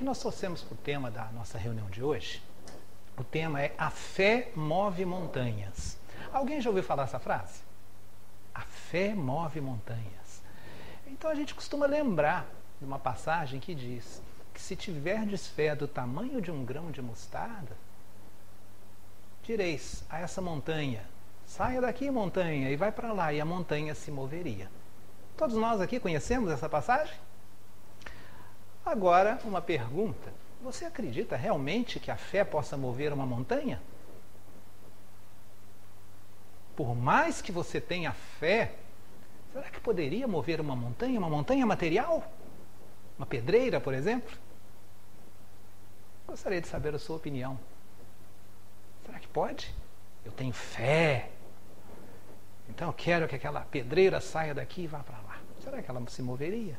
que nós trouxemos para o tema da nossa reunião de hoje, o tema é A fé move montanhas. Alguém já ouviu falar essa frase? A fé move montanhas. Então a gente costuma lembrar de uma passagem que diz que se tiverdes fé do tamanho de um grão de mostarda, direis a essa montanha: saia daqui, montanha, e vai para lá, e a montanha se moveria. Todos nós aqui conhecemos essa passagem? Agora, uma pergunta: você acredita realmente que a fé possa mover uma montanha? Por mais que você tenha fé, será que poderia mover uma montanha? Uma montanha material? Uma pedreira, por exemplo? Gostaria de saber a sua opinião. Será que pode? Eu tenho fé. Então eu quero que aquela pedreira saia daqui e vá para lá. Será que ela se moveria?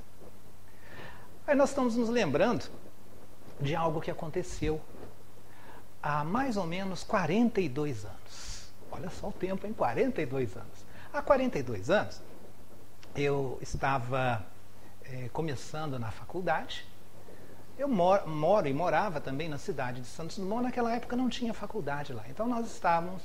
Aí nós estamos nos lembrando de algo que aconteceu há mais ou menos 42 anos. Olha só o tempo, em 42 anos. Há 42 anos, eu estava é, começando na faculdade. Eu moro, moro, e morava também na cidade de Santos Dumont. Naquela época não tinha faculdade lá. Então nós estávamos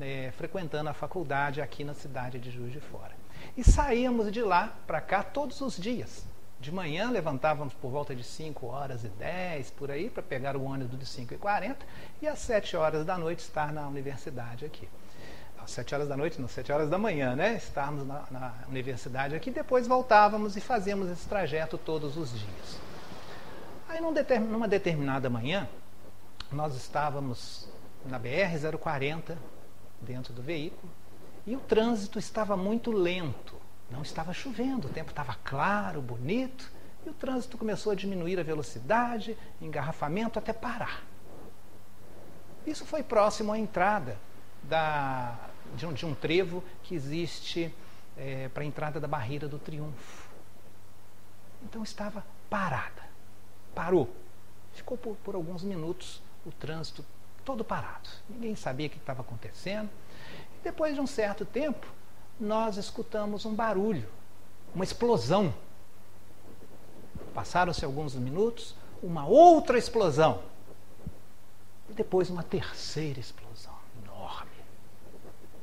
é, frequentando a faculdade aqui na cidade de Juiz de Fora. E saíamos de lá para cá todos os dias. De manhã levantávamos por volta de 5 horas e 10, por aí, para pegar o ônibus de 5 e 40 e às 7 horas da noite estar na universidade aqui. Às 7 horas da noite, não, 7 horas da manhã, né? Estarmos na, na universidade aqui, depois voltávamos e fazíamos esse trajeto todos os dias. Aí numa determinada manhã, nós estávamos na BR-040, dentro do veículo, e o trânsito estava muito lento. Não estava chovendo, o tempo estava claro, bonito, e o trânsito começou a diminuir a velocidade, engarrafamento até parar. Isso foi próximo à entrada da, de, um, de um trevo que existe é, para a entrada da Barreira do Triunfo. Então estava parada. Parou. Ficou por, por alguns minutos o trânsito todo parado. Ninguém sabia o que estava acontecendo. E depois de um certo tempo, nós escutamos um barulho, uma explosão. Passaram-se alguns minutos, uma outra explosão. E depois uma terceira explosão enorme.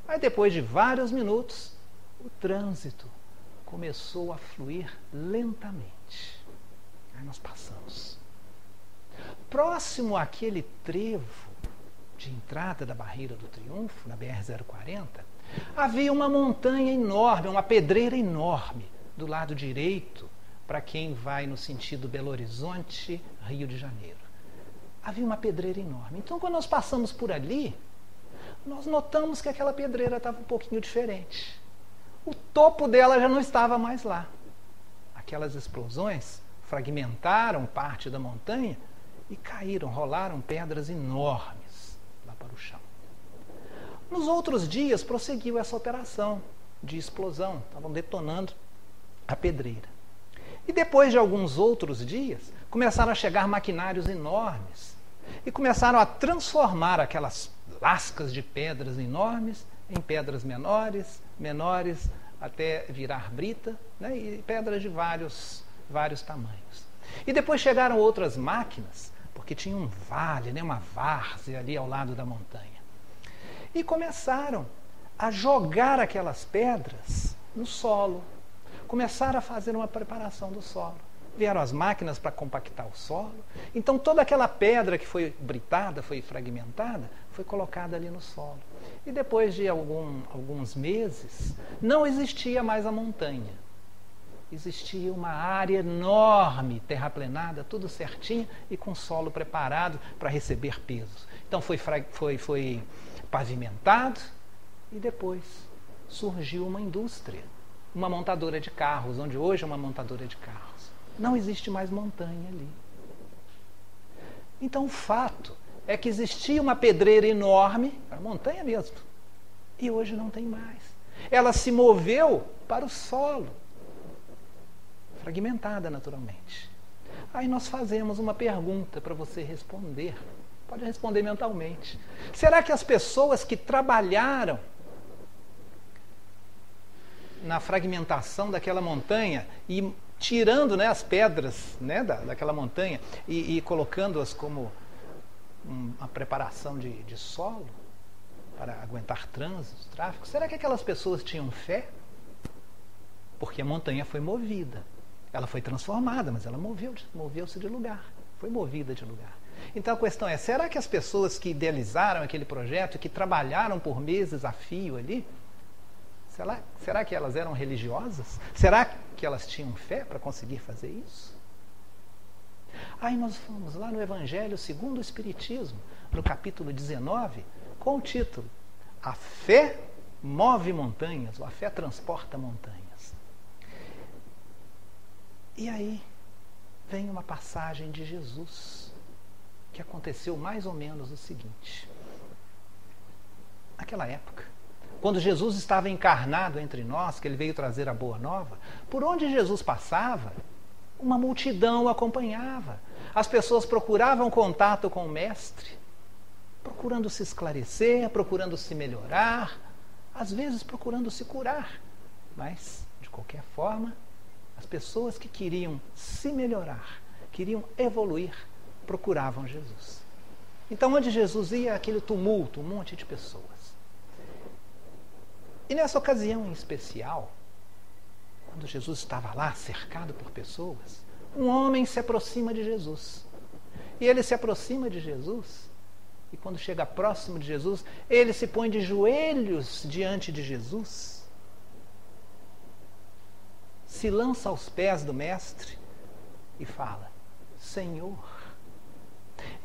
Aí depois de vários minutos, o trânsito começou a fluir lentamente. Aí nós passamos. Próximo àquele trevo de entrada da Barreira do Triunfo, na BR-040, havia uma montanha enorme, uma pedreira enorme do lado direito, para quem vai no sentido Belo Horizonte, Rio de Janeiro. Havia uma pedreira enorme. Então, quando nós passamos por ali, nós notamos que aquela pedreira estava um pouquinho diferente. O topo dela já não estava mais lá. Aquelas explosões fragmentaram parte da montanha e caíram, rolaram pedras enormes lá para o chão. Nos outros dias prosseguiu essa operação de explosão, estavam detonando a pedreira. E depois de alguns outros dias, começaram a chegar maquinários enormes e começaram a transformar aquelas lascas de pedras enormes em pedras menores, menores até virar brita, né, e pedras de vários, vários tamanhos. E depois chegaram outras máquinas, porque tinha um vale, né, uma várzea ali ao lado da montanha e começaram a jogar aquelas pedras no solo. Começaram a fazer uma preparação do solo. Vieram as máquinas para compactar o solo. Então toda aquela pedra que foi britada, foi fragmentada, foi colocada ali no solo. E depois de algum, alguns meses, não existia mais a montanha. Existia uma área enorme, terraplenada, tudo certinho e com solo preparado para receber pesos. Então foi, foi, foi pavimentado e depois surgiu uma indústria, uma montadora de carros, onde hoje é uma montadora de carros. Não existe mais montanha ali. Então o fato é que existia uma pedreira enorme, a montanha mesmo, e hoje não tem mais. Ela se moveu para o solo, fragmentada naturalmente. Aí nós fazemos uma pergunta para você responder. Pode responder mentalmente. Será que as pessoas que trabalharam na fragmentação daquela montanha e tirando né, as pedras né, da, daquela montanha e, e colocando-as como uma preparação de, de solo para aguentar trânsito, tráfego? Será que aquelas pessoas tinham fé? Porque a montanha foi movida. Ela foi transformada, mas ela moveu-se moveu de lugar. Foi movida de lugar. Então a questão é: será que as pessoas que idealizaram aquele projeto, que trabalharam por meses a fio ali, será, será que elas eram religiosas? Será que elas tinham fé para conseguir fazer isso? Aí nós fomos lá no Evangelho segundo o Espiritismo, no capítulo 19, com o título A fé move montanhas, ou a fé transporta montanhas. E aí vem uma passagem de Jesus que aconteceu mais ou menos o seguinte. Naquela época, quando Jesus estava encarnado entre nós, que ele veio trazer a boa nova, por onde Jesus passava, uma multidão o acompanhava. As pessoas procuravam contato com o Mestre, procurando se esclarecer, procurando se melhorar, às vezes procurando se curar. Mas, de qualquer forma, as pessoas que queriam se melhorar, queriam evoluir, procuravam Jesus. Então, onde Jesus ia, aquele tumulto, um monte de pessoas. E nessa ocasião em especial, quando Jesus estava lá cercado por pessoas, um homem se aproxima de Jesus. E ele se aproxima de Jesus, e quando chega próximo de Jesus, ele se põe de joelhos diante de Jesus se lança aos pés do Mestre e fala: Senhor,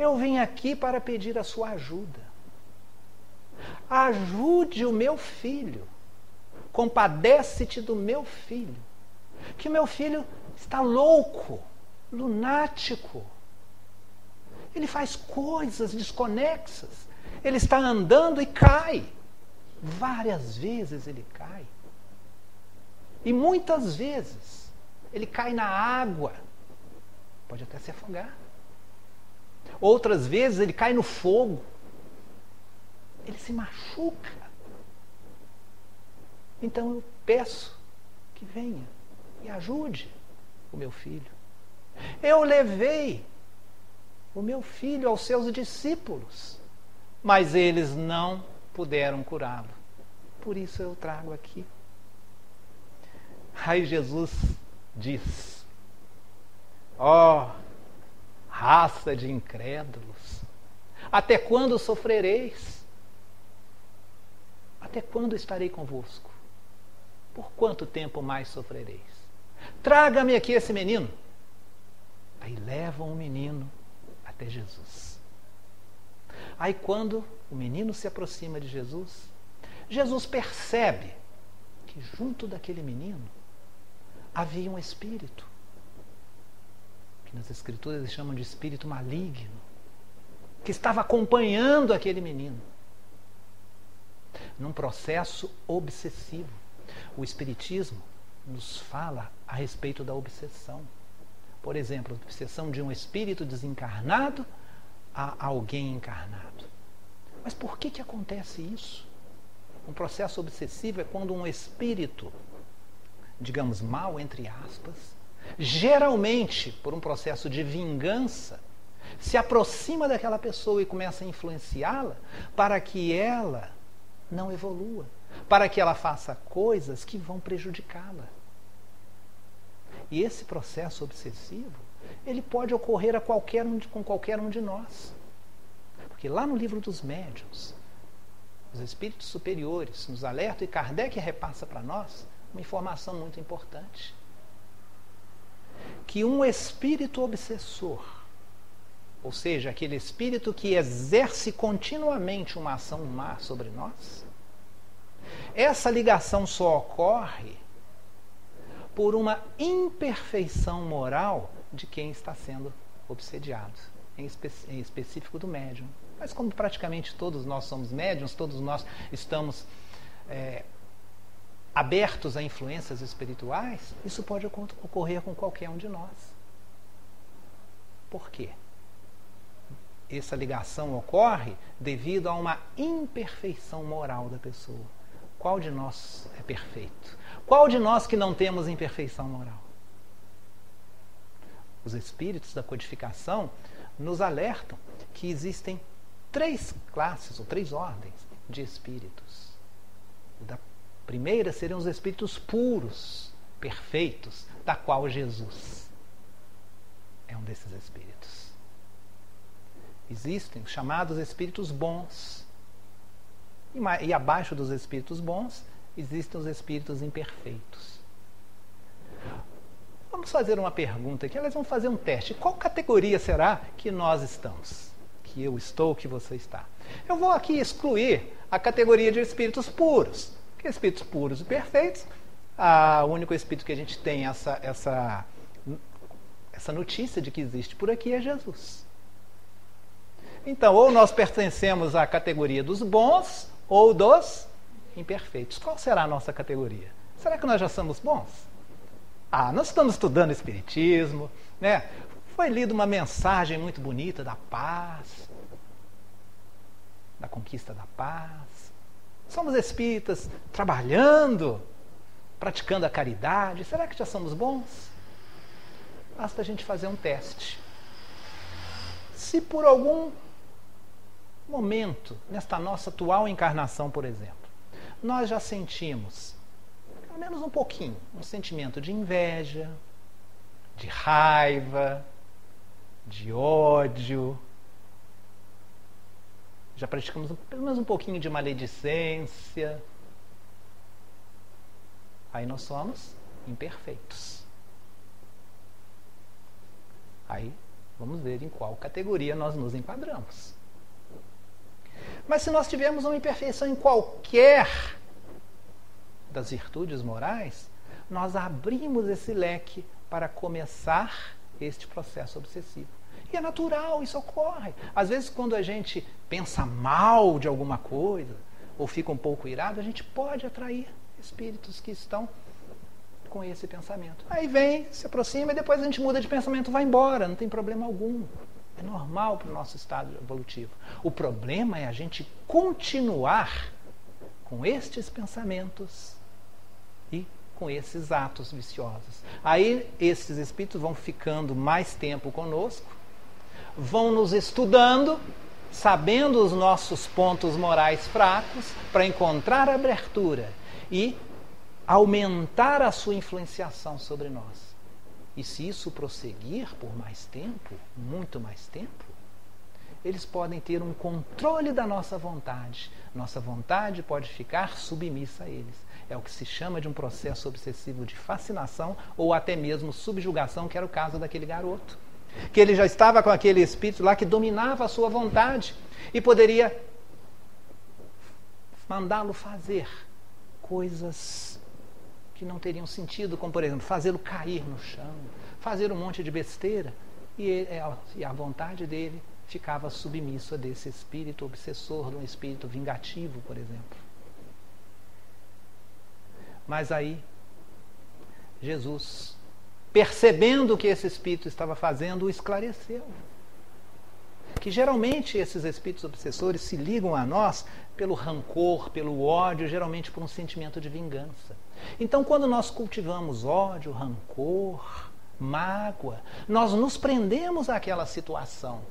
eu vim aqui para pedir a sua ajuda. Ajude o meu filho. Compadece-te do meu filho. Que o meu filho está louco, lunático. Ele faz coisas desconexas. Ele está andando e cai. Várias vezes ele cai. E muitas vezes ele cai na água, pode até se afogar. Outras vezes ele cai no fogo, ele se machuca. Então eu peço que venha e ajude o meu filho. Eu levei o meu filho aos seus discípulos, mas eles não puderam curá-lo. Por isso eu trago aqui Aí Jesus diz: Ó, oh, raça de incrédulos, até quando sofrereis? Até quando estarei convosco? Por quanto tempo mais sofrereis? Traga-me aqui esse menino. Aí levam o menino até Jesus. Aí, quando o menino se aproxima de Jesus, Jesus percebe que junto daquele menino havia um espírito, que nas Escrituras eles chamam de espírito maligno, que estava acompanhando aquele menino num processo obsessivo. O Espiritismo nos fala a respeito da obsessão. Por exemplo, a obsessão de um espírito desencarnado a alguém encarnado. Mas por que, que acontece isso? Um processo obsessivo é quando um espírito digamos, mal, entre aspas, geralmente por um processo de vingança, se aproxima daquela pessoa e começa a influenciá-la para que ela não evolua, para que ela faça coisas que vão prejudicá-la. E esse processo obsessivo, ele pode ocorrer a qualquer um, com qualquer um de nós. Porque lá no livro dos médiuns, os espíritos superiores nos alertam e Kardec repassa para nós uma informação muito importante. Que um espírito obsessor, ou seja, aquele espírito que exerce continuamente uma ação má sobre nós, essa ligação só ocorre por uma imperfeição moral de quem está sendo obsediado, em, espe em específico do médium. Mas como praticamente todos nós somos médiums, todos nós estamos é, abertos a influências espirituais, isso pode ocorrer com qualquer um de nós. Por quê? Essa ligação ocorre devido a uma imperfeição moral da pessoa. Qual de nós é perfeito? Qual de nós que não temos imperfeição moral? os espíritos da codificação nos alertam que existem três classes ou três ordens de espíritos. Da primeira seriam os espíritos puros, perfeitos, da qual Jesus é um desses espíritos. Existem os chamados espíritos bons. E, e abaixo dos espíritos bons existem os espíritos imperfeitos. Vamos fazer uma pergunta aqui, elas vão fazer um teste. Qual categoria será que nós estamos? Que eu estou, que você está. Eu vou aqui excluir a categoria de espíritos puros. Espíritos puros e perfeitos, a, o único espírito que a gente tem essa, essa, essa notícia de que existe por aqui é Jesus. Então, ou nós pertencemos à categoria dos bons ou dos imperfeitos. Qual será a nossa categoria? Será que nós já somos bons? Ah, nós estamos estudando Espiritismo, né? Foi lida uma mensagem muito bonita da paz, da conquista da paz. Somos espíritas trabalhando, praticando a caridade. Será que já somos bons? Basta a gente fazer um teste. Se por algum momento, nesta nossa atual encarnação, por exemplo, nós já sentimos pelo menos um pouquinho, um sentimento de inveja, de raiva, de ódio. Já praticamos pelo menos um pouquinho de maledicência. Aí nós somos imperfeitos. Aí vamos ver em qual categoria nós nos enquadramos. Mas se nós tivermos uma imperfeição em qualquer das virtudes morais, nós abrimos esse leque para começar este processo obsessivo. E é natural, isso ocorre. Às vezes, quando a gente pensa mal de alguma coisa, ou fica um pouco irado, a gente pode atrair espíritos que estão com esse pensamento. Aí vem, se aproxima e depois a gente muda de pensamento, vai embora, não tem problema algum. É normal para o nosso estado evolutivo. O problema é a gente continuar com estes pensamentos e com esses atos viciosos. Aí esses espíritos vão ficando mais tempo conosco, vão nos estudando, sabendo os nossos pontos morais fracos, para encontrar abertura e aumentar a sua influenciação sobre nós. E se isso prosseguir por mais tempo, muito mais tempo, eles podem ter um controle da nossa vontade. Nossa vontade pode ficar submissa a eles. É o que se chama de um processo obsessivo de fascinação ou até mesmo subjugação, que era o caso daquele garoto. Que ele já estava com aquele espírito lá que dominava a sua vontade e poderia mandá-lo fazer coisas que não teriam sentido, como por exemplo, fazê-lo cair no chão, fazer um monte de besteira. E, ele, é, e a vontade dele ficava submissa desse espírito obsessor, de um espírito vingativo, por exemplo. Mas aí, Jesus, percebendo o que esse espírito estava fazendo, o esclareceu. Que geralmente esses espíritos obsessores se ligam a nós pelo rancor, pelo ódio, geralmente por um sentimento de vingança. Então, quando nós cultivamos ódio, rancor, mágoa, nós nos prendemos àquela situação.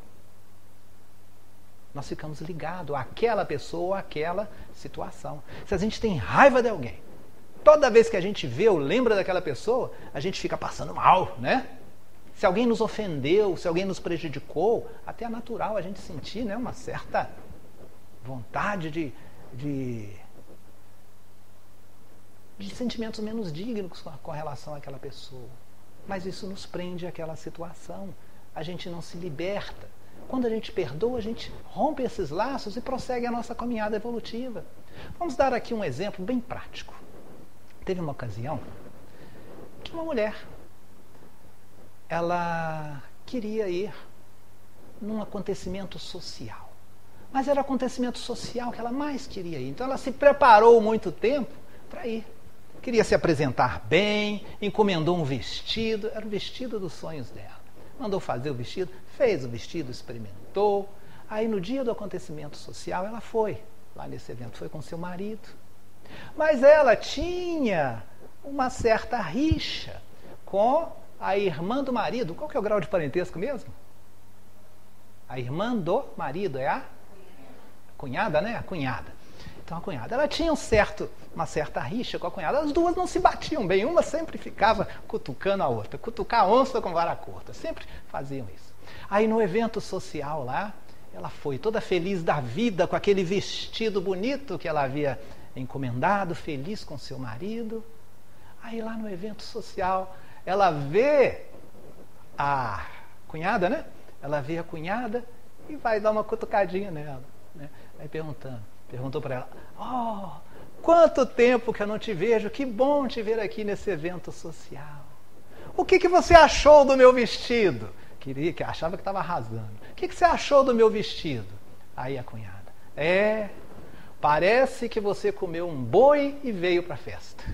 Nós ficamos ligados àquela pessoa, àquela situação. Se a gente tem raiva de alguém, Toda vez que a gente vê ou lembra daquela pessoa, a gente fica passando mal, né? Se alguém nos ofendeu, se alguém nos prejudicou, até é natural a gente sentir né, uma certa vontade de, de, de sentimentos menos dignos com relação àquela pessoa. Mas isso nos prende àquela situação. A gente não se liberta. Quando a gente perdoa, a gente rompe esses laços e prossegue a nossa caminhada evolutiva. Vamos dar aqui um exemplo bem prático. Teve uma ocasião que uma mulher ela queria ir num acontecimento social. Mas era o acontecimento social que ela mais queria ir. Então ela se preparou muito tempo para ir. Queria se apresentar bem, encomendou um vestido, era o vestido dos sonhos dela. Mandou fazer o vestido, fez o vestido, experimentou. Aí no dia do acontecimento social ela foi lá nesse evento, foi com seu marido. Mas ela tinha uma certa rixa com a irmã do marido. Qual que é o grau de parentesco mesmo? A irmã do marido é a cunhada, né? A cunhada. Então a cunhada, ela tinha um certo, uma certa rixa com a cunhada. As duas não se batiam bem, uma sempre ficava cutucando a outra, cutucar a onça com vara curta, sempre faziam isso. Aí no evento social lá, ela foi toda feliz da vida com aquele vestido bonito que ela havia encomendado, feliz com seu marido. Aí lá no evento social, ela vê a cunhada, né? Ela vê a cunhada e vai dar uma cutucadinha nela, né? Aí perguntando, perguntou para ela: "Oh, quanto tempo que eu não te vejo? Que bom te ver aqui nesse evento social. O que que você achou do meu vestido?" Queria, que achava que estava arrasando. O que, que você achou do meu vestido? Aí a cunhada: "É, parece que você comeu um boi e veio para a festa."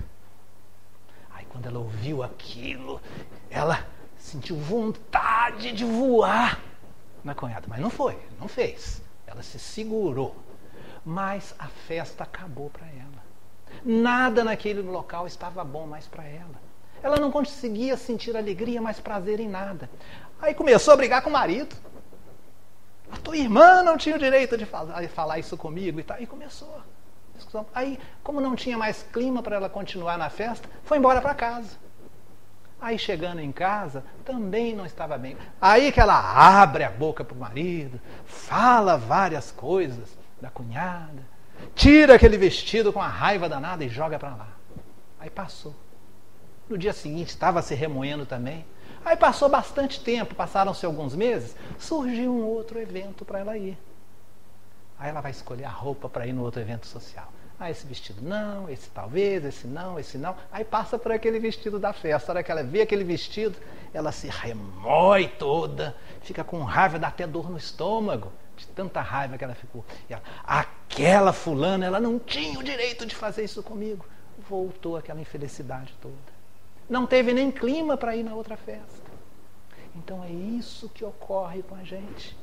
quando ela ouviu aquilo, ela sentiu vontade de voar na cunhada. Mas não foi, não fez. Ela se segurou. Mas a festa acabou para ela. Nada naquele local estava bom mais para ela. Ela não conseguia sentir alegria, mais prazer em nada. Aí começou a brigar com o marido. A tua irmã não tinha o direito de falar isso comigo e tal. E começou. Aí, como não tinha mais clima para ela continuar na festa, foi embora para casa. Aí chegando em casa, também não estava bem. Aí que ela abre a boca para o marido, fala várias coisas da cunhada, tira aquele vestido com a raiva danada e joga para lá. Aí passou. No dia seguinte estava se remoendo também. Aí passou bastante tempo, passaram-se alguns meses, surgiu um outro evento para ela ir. Aí ela vai escolher a roupa para ir no outro evento social. Ah, esse vestido não, esse talvez, esse não, esse não. Aí passa por aquele vestido da festa. A hora que ela vê aquele vestido, ela se remói toda, fica com raiva, dá até dor no estômago, de tanta raiva que ela ficou. Ela, aquela fulana, ela não tinha o direito de fazer isso comigo. Voltou aquela infelicidade toda. Não teve nem clima para ir na outra festa. Então é isso que ocorre com a gente.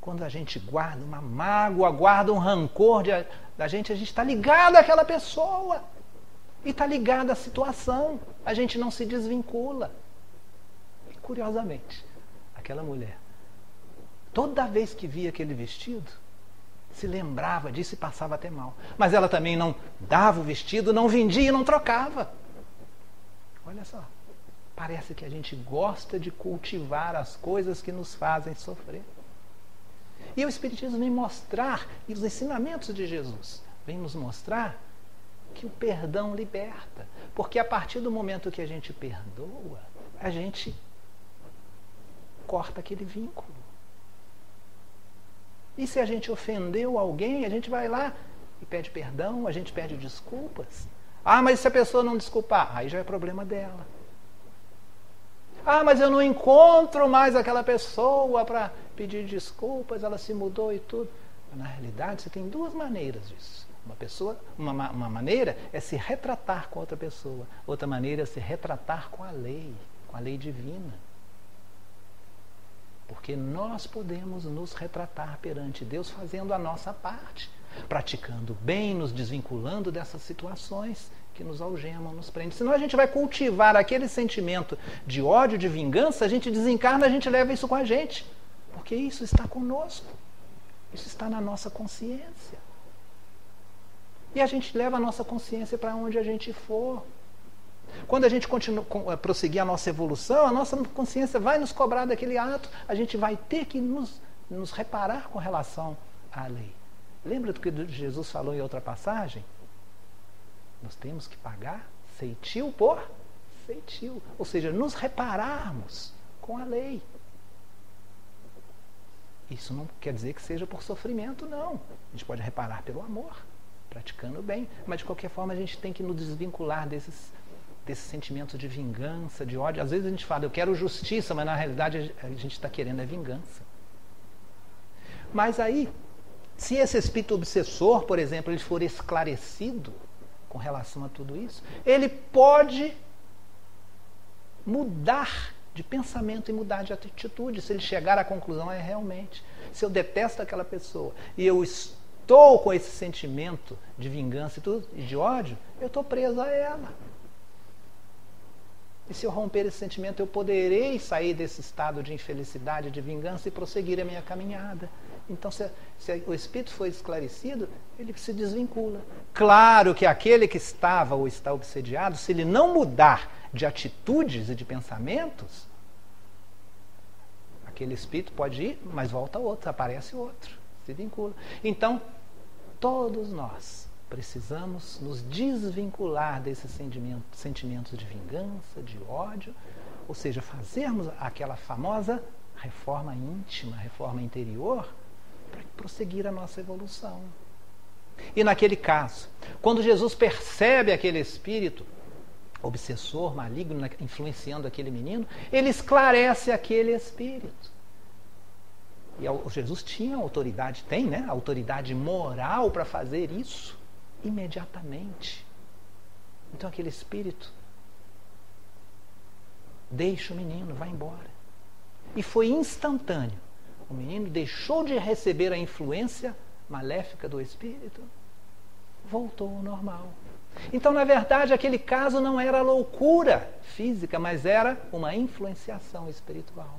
Quando a gente guarda uma mágoa, guarda um rancor de, da gente, a gente está ligado àquela pessoa. E está ligado à situação. A gente não se desvincula. E curiosamente, aquela mulher, toda vez que via aquele vestido, se lembrava disso e passava até mal. Mas ela também não dava o vestido, não vendia e não trocava. Olha só. Parece que a gente gosta de cultivar as coisas que nos fazem sofrer. E o Espiritismo vem mostrar, e os ensinamentos de Jesus vêm nos mostrar que o perdão liberta. Porque a partir do momento que a gente perdoa, a gente corta aquele vínculo. E se a gente ofendeu alguém, a gente vai lá e pede perdão, a gente pede desculpas. Ah, mas se a pessoa não desculpar, aí já é problema dela. Ah, mas eu não encontro mais aquela pessoa para pedir desculpas, ela se mudou e tudo. Na realidade, você tem duas maneiras disso. Uma pessoa, uma, uma maneira é se retratar com outra pessoa, outra maneira é se retratar com a lei, com a lei divina. Porque nós podemos nos retratar perante Deus fazendo a nossa parte, praticando bem, nos desvinculando dessas situações que nos algemam, nos prendem. Senão a gente vai cultivar aquele sentimento de ódio, de vingança, a gente desencarna, a gente leva isso com a gente. Porque isso está conosco. Isso está na nossa consciência. E a gente leva a nossa consciência para onde a gente for. Quando a gente continua, eh, prosseguir a nossa evolução, a nossa consciência vai nos cobrar daquele ato, a gente vai ter que nos, nos reparar com relação à lei. Lembra do que Jesus falou em outra passagem? Nós temos que pagar ceitil por ceitil. Ou seja, nos repararmos com a lei. Isso não quer dizer que seja por sofrimento, não. A gente pode reparar pelo amor, praticando bem. Mas de qualquer forma a gente tem que nos desvincular desses, desses sentimentos de vingança, de ódio. Às vezes a gente fala, eu quero justiça, mas na realidade a gente está querendo é vingança. Mas aí, se esse espírito obsessor, por exemplo, ele for esclarecido, com relação a tudo isso, ele pode mudar de pensamento e mudar de atitude. Se ele chegar à conclusão é realmente. Se eu detesto aquela pessoa e eu estou com esse sentimento de vingança e tudo e de ódio eu estou preso a ela E se eu romper esse sentimento, eu poderei sair desse estado de infelicidade, de vingança e prosseguir a minha caminhada. Então, se, se, o espírito foi esclarecido, ele se desvincula. Claro que aquele que estava ou está obsediado, se ele não mudar de atitudes e de pensamentos, aquele espírito pode ir, mas volta outro, aparece outro, se vincula. Então, todos nós precisamos nos desvincular desses sentimentos, sentimentos de vingança, de ódio, ou seja, fazermos aquela famosa reforma íntima, reforma interior, para prosseguir a nossa evolução. E naquele caso, quando Jesus percebe aquele espírito obsessor, maligno, influenciando aquele menino, ele esclarece aquele espírito. E Jesus tinha autoridade, tem, né? Autoridade moral para fazer isso imediatamente. Então aquele espírito deixa o menino, vai embora. E foi instantâneo. O menino deixou de receber a influência maléfica do espírito, voltou ao normal. Então, na verdade, aquele caso não era loucura física, mas era uma influenciação espiritual.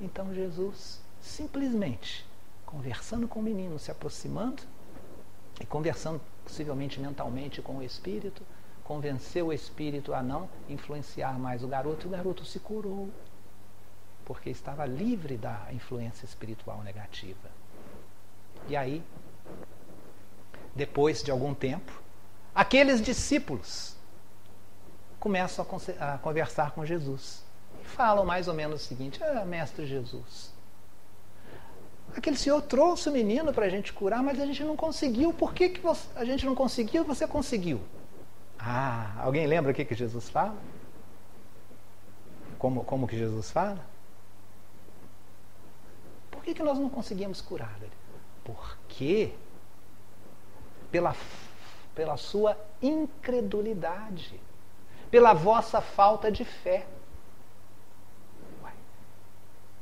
Então, Jesus simplesmente conversando com o menino, se aproximando e conversando possivelmente mentalmente com o espírito, convenceu o espírito a não influenciar mais o garoto e o garoto se curou, porque estava livre da influência espiritual negativa. E aí, depois de algum tempo, aqueles discípulos começam a, conversar com Jesus e falam mais ou menos o seguinte: ah, Mestre Jesus, Aquele senhor trouxe o menino para a gente curar, mas a gente não conseguiu. Por que, que você, a gente não conseguiu você conseguiu? Ah, alguém lembra o que, que Jesus fala? Como, como que Jesus fala? Por que, que nós não conseguimos curar? Porque pela, pela sua incredulidade, pela vossa falta de fé. Ué,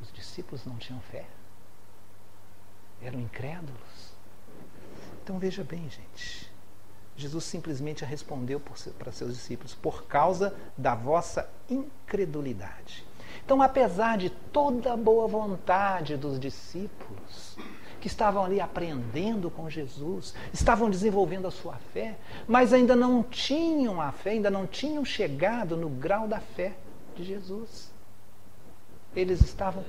os discípulos não tinham fé? Eram incrédulos. Então veja bem, gente. Jesus simplesmente respondeu para seus discípulos por causa da vossa incredulidade. Então, apesar de toda a boa vontade dos discípulos, que estavam ali aprendendo com Jesus, estavam desenvolvendo a sua fé, mas ainda não tinham a fé, ainda não tinham chegado no grau da fé de Jesus. Eles estavam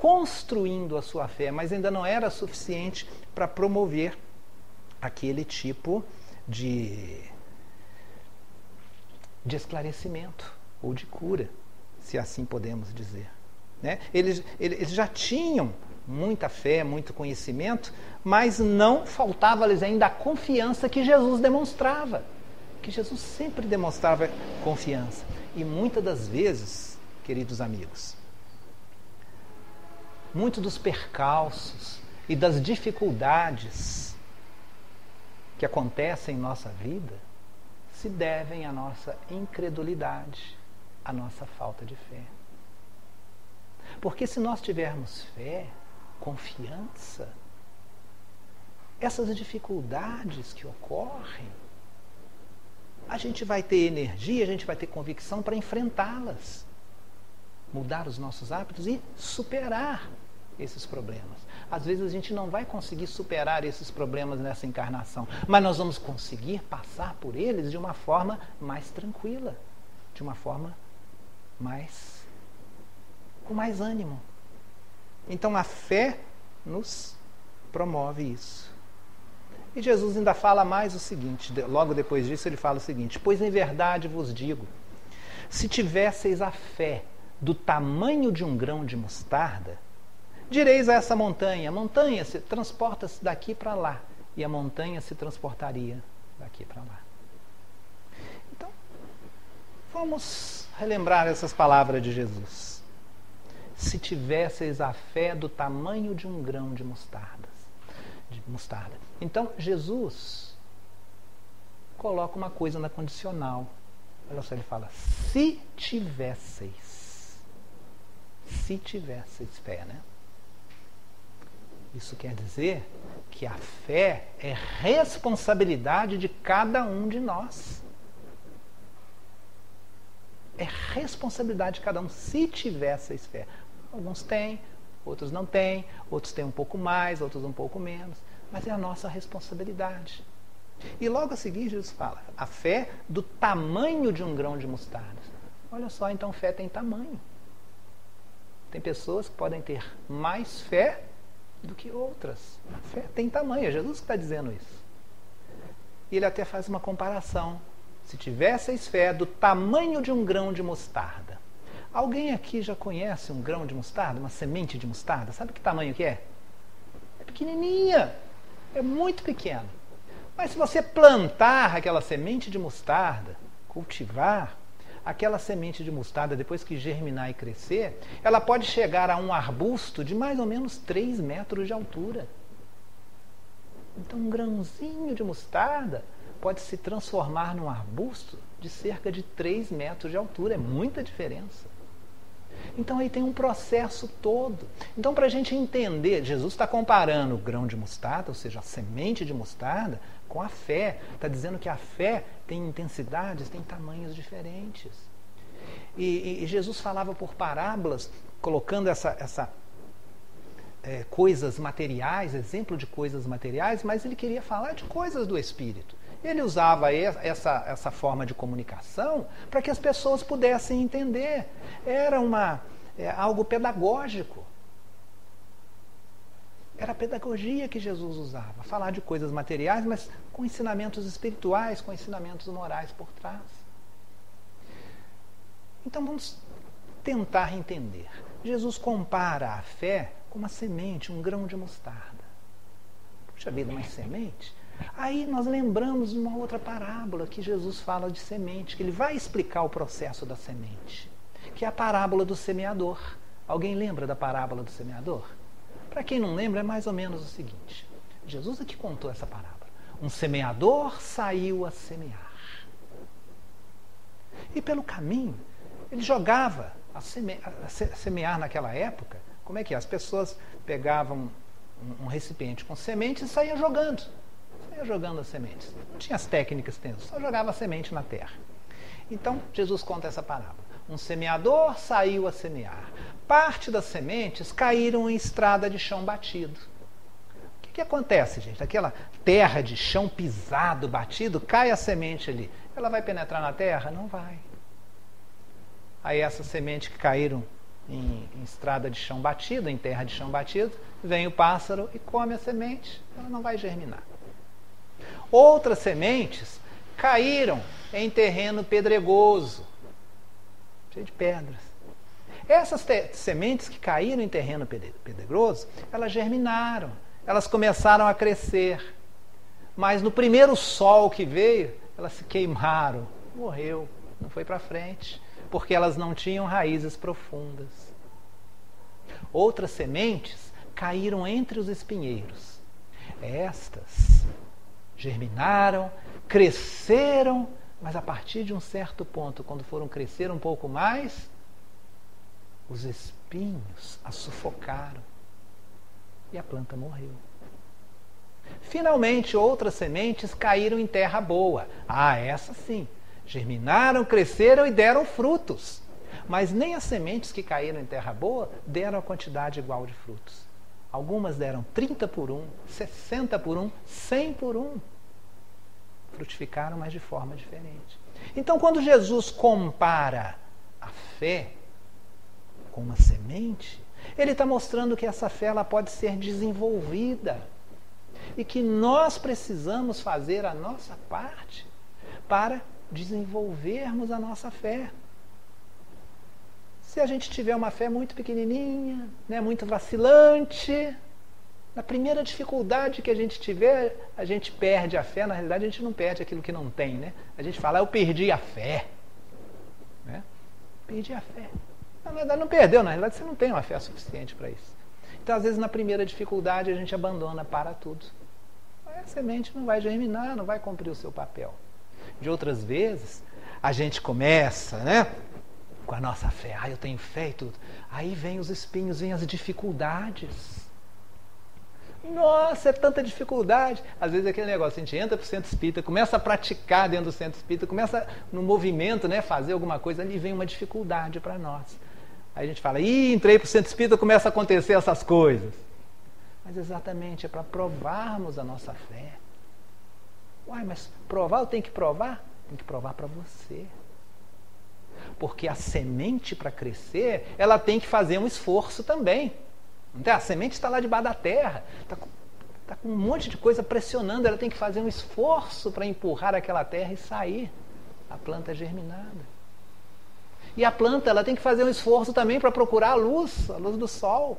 construindo a sua fé, mas ainda não era suficiente para promover aquele tipo de, de esclarecimento ou de cura, se assim podemos dizer. Né? Eles, eles já tinham muita fé, muito conhecimento, mas não faltava-lhes ainda a confiança que Jesus demonstrava. Que Jesus sempre demonstrava confiança. E muitas das vezes, queridos amigos, muito dos percalços e das dificuldades que acontecem em nossa vida se devem à nossa incredulidade, à nossa falta de fé. Porque se nós tivermos fé, confiança, essas dificuldades que ocorrem, a gente vai ter energia, a gente vai ter convicção para enfrentá-las, mudar os nossos hábitos e superar esses problemas. Às vezes a gente não vai conseguir superar esses problemas nessa encarnação, mas nós vamos conseguir passar por eles de uma forma mais tranquila, de uma forma mais com mais ânimo. Então a fé nos promove isso. E Jesus ainda fala mais o seguinte, logo depois disso ele fala o seguinte: Pois em verdade vos digo, se tivesseis a fé do tamanho de um grão de mostarda, Direis a essa montanha: montanha, se transporta-se daqui para lá. E a montanha se transportaria daqui para lá. Então, vamos relembrar essas palavras de Jesus. Se tivesseis a fé do tamanho de um grão de mostarda. De mostarda. Então, Jesus coloca uma coisa na condicional. Olha só, ele fala: se tivesseis. Se tivesseis fé, né? Isso quer dizer que a fé é responsabilidade de cada um de nós. é responsabilidade de cada um se tiver essa fé. Alguns têm, outros não têm, outros têm um pouco mais, outros um pouco menos, mas é a nossa responsabilidade. E logo a seguir Jesus fala: a fé do tamanho de um grão de mostarda. Olha só, então fé tem tamanho. Tem pessoas que podem ter mais fé do que outras. A fé tem tamanho, é Jesus que está dizendo isso. E ele até faz uma comparação. Se tivesseis fé do tamanho de um grão de mostarda. Alguém aqui já conhece um grão de mostarda, uma semente de mostarda? Sabe que tamanho que é? É pequenininha, é muito pequeno. Mas se você plantar aquela semente de mostarda, cultivar, aquela semente de mostarda, depois que germinar e crescer, ela pode chegar a um arbusto de mais ou menos 3 metros de altura. Então, um grãozinho de mostarda pode se transformar num arbusto de cerca de 3 metros de altura. É muita diferença. Então aí tem um processo todo. Então, para a gente entender, Jesus está comparando o grão de mostarda, ou seja, a semente de mostarda, com a fé. Está dizendo que a fé tem intensidades, tem tamanhos diferentes. E, e Jesus falava por parábolas, colocando essa, essa é, coisas materiais, exemplo de coisas materiais, mas ele queria falar de coisas do espírito. Ele usava essa, essa forma de comunicação para que as pessoas pudessem entender. Era uma, é, algo pedagógico. Era a pedagogia que Jesus usava, falar de coisas materiais, mas com ensinamentos espirituais, com ensinamentos morais por trás. Então vamos tentar entender. Jesus compara a fé com uma semente, um grão de mostarda. Puxa vida, mas semente? Aí nós lembramos de uma outra parábola que Jesus fala de semente, que ele vai explicar o processo da semente, que é a parábola do semeador. Alguém lembra da parábola do semeador? Para quem não lembra, é mais ou menos o seguinte: Jesus é que contou essa parábola. Um semeador saiu a semear. E pelo caminho, ele jogava a, seme a semear naquela época. Como é que é? As pessoas pegavam um, um recipiente com sementes e saíam jogando. Saíam jogando as sementes. Não tinha as técnicas tem, só jogava a semente na terra. Então, Jesus conta essa parábola. Um semeador saiu a semear. Parte das sementes caíram em estrada de chão batido. O que, que acontece, gente? Aquela terra de chão pisado, batido, cai a semente ali. Ela vai penetrar na terra? Não vai. Aí essas sementes que caíram em, em, estrada de chão batido, em terra de chão batido, vem o pássaro e come a semente. Ela não vai germinar. Outras sementes caíram em terreno pedregoso cheio de pedras. Essas sementes que caíram em terreno pedregoso, elas germinaram, elas começaram a crescer. Mas no primeiro sol que veio, elas se queimaram, morreu, não foi para frente, porque elas não tinham raízes profundas. Outras sementes caíram entre os espinheiros. Estas germinaram, cresceram mas a partir de um certo ponto, quando foram crescer um pouco mais, os espinhos a sufocaram e a planta morreu. Finalmente, outras sementes caíram em terra boa. Ah, essa sim. Germinaram, cresceram e deram frutos. Mas nem as sementes que caíram em terra boa deram a quantidade igual de frutos. Algumas deram 30 por um, 60 por um, 100 por um frutificaram, mas de forma diferente. Então, quando Jesus compara a fé com uma semente, ele está mostrando que essa fé ela pode ser desenvolvida e que nós precisamos fazer a nossa parte para desenvolvermos a nossa fé. Se a gente tiver uma fé muito pequenininha, né, muito vacilante, na primeira dificuldade que a gente tiver, a gente perde a fé. Na realidade, a gente não perde aquilo que não tem, né? A gente fala, eu perdi a fé. Né? Perdi a fé. Na verdade, não perdeu. Na realidade, você não tem uma fé suficiente para isso. Então, às vezes, na primeira dificuldade, a gente abandona, para tudo. Aí a semente não vai germinar, não vai cumprir o seu papel. De outras vezes, a gente começa, né? Com a nossa fé. Ah, eu tenho fé e tudo. Aí vem os espinhos, vem as dificuldades Nossa, é tanta dificuldade. Às vezes é aquele negócio, a gente entra para o centro espírita, começa a praticar dentro do centro espírita, começa no movimento, né, fazer alguma coisa, ali vem uma dificuldade para nós. Aí a gente fala, ih, entrei para o centro espírita, começa a acontecer essas coisas. Mas exatamente é para provarmos a nossa fé. Uai, mas provar eu tenho que provar? Tem que provar para você. Porque a semente para crescer, ela tem que fazer um esforço também. Então, a semente está lá debaixo da terra, está com, tá com um monte de coisa pressionando, ela tem que fazer um esforço para empurrar aquela terra e sair a planta germinada. E a planta ela tem que fazer um esforço também para procurar a luz, a luz do sol.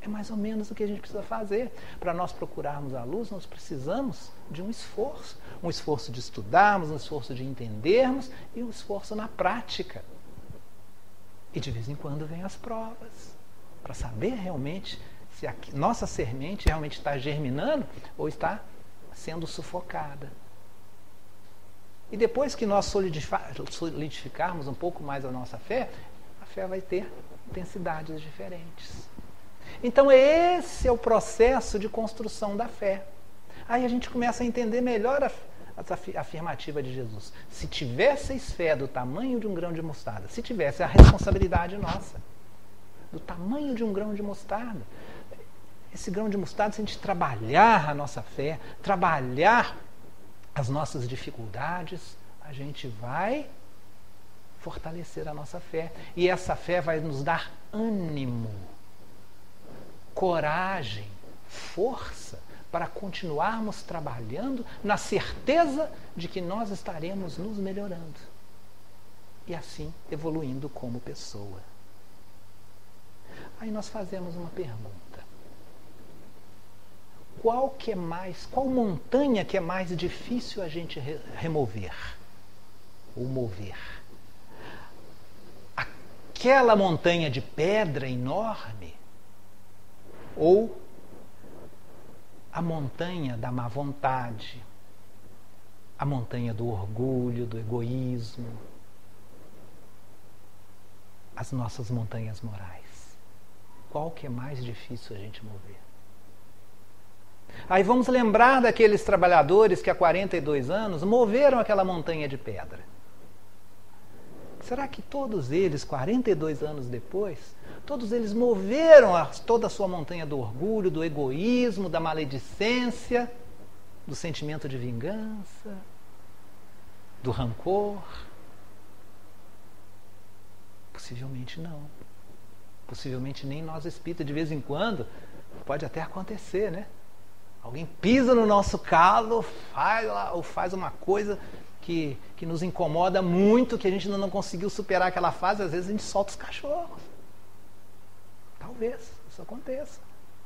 É mais ou menos o que a gente precisa fazer. Para nós procurarmos a luz, nós precisamos de um esforço. Um esforço de estudarmos, um esforço de entendermos e um esforço na prática. E de vez em quando vem as provas para saber realmente se a nossa semente realmente está germinando ou está sendo sufocada. E depois que nós solidificarmos um pouco mais a nossa fé, a fé vai ter intensidades diferentes. Então, esse é o processo de construção da fé. Aí a gente começa a entender melhor a, a afirmativa de Jesus. Se tivesseis fé do tamanho de um grão de mostarda, se tivesse a responsabilidade nossa do tamanho de um grão de mostarda. Esse grão de mostarda, se a gente trabalhar a nossa fé, trabalhar as nossas dificuldades, a gente vai fortalecer a nossa fé. E essa fé vai nos dar ânimo, coragem, força para continuarmos trabalhando na certeza de que nós estaremos nos melhorando e assim evoluindo como pessoa. Aí nós fazemos uma pergunta. Qual que é mais, qual montanha que é mais difícil a gente re remover ou mover? Aquela montanha de pedra enorme ou a montanha da má vontade, a montanha do orgulho, do egoísmo, as nossas montanhas morais qual que é mais difícil a gente mover. Aí vamos lembrar daqueles trabalhadores que há 42 anos moveram aquela montanha de pedra. Será que todos eles, 42 anos depois, todos eles moveram a, toda a sua montanha do orgulho, do egoísmo, da maledicência, do sentimento de vingança, do rancor? Possivelmente não. Possivelmente nem nós espíritas, de vez em quando, pode até acontecer, né? Alguém pisa no nosso calo, faz lá, ou faz uma coisa que, que nos incomoda muito, que a gente ainda não conseguiu superar aquela fase, às vezes a gente solta os cachorros. Talvez isso aconteça,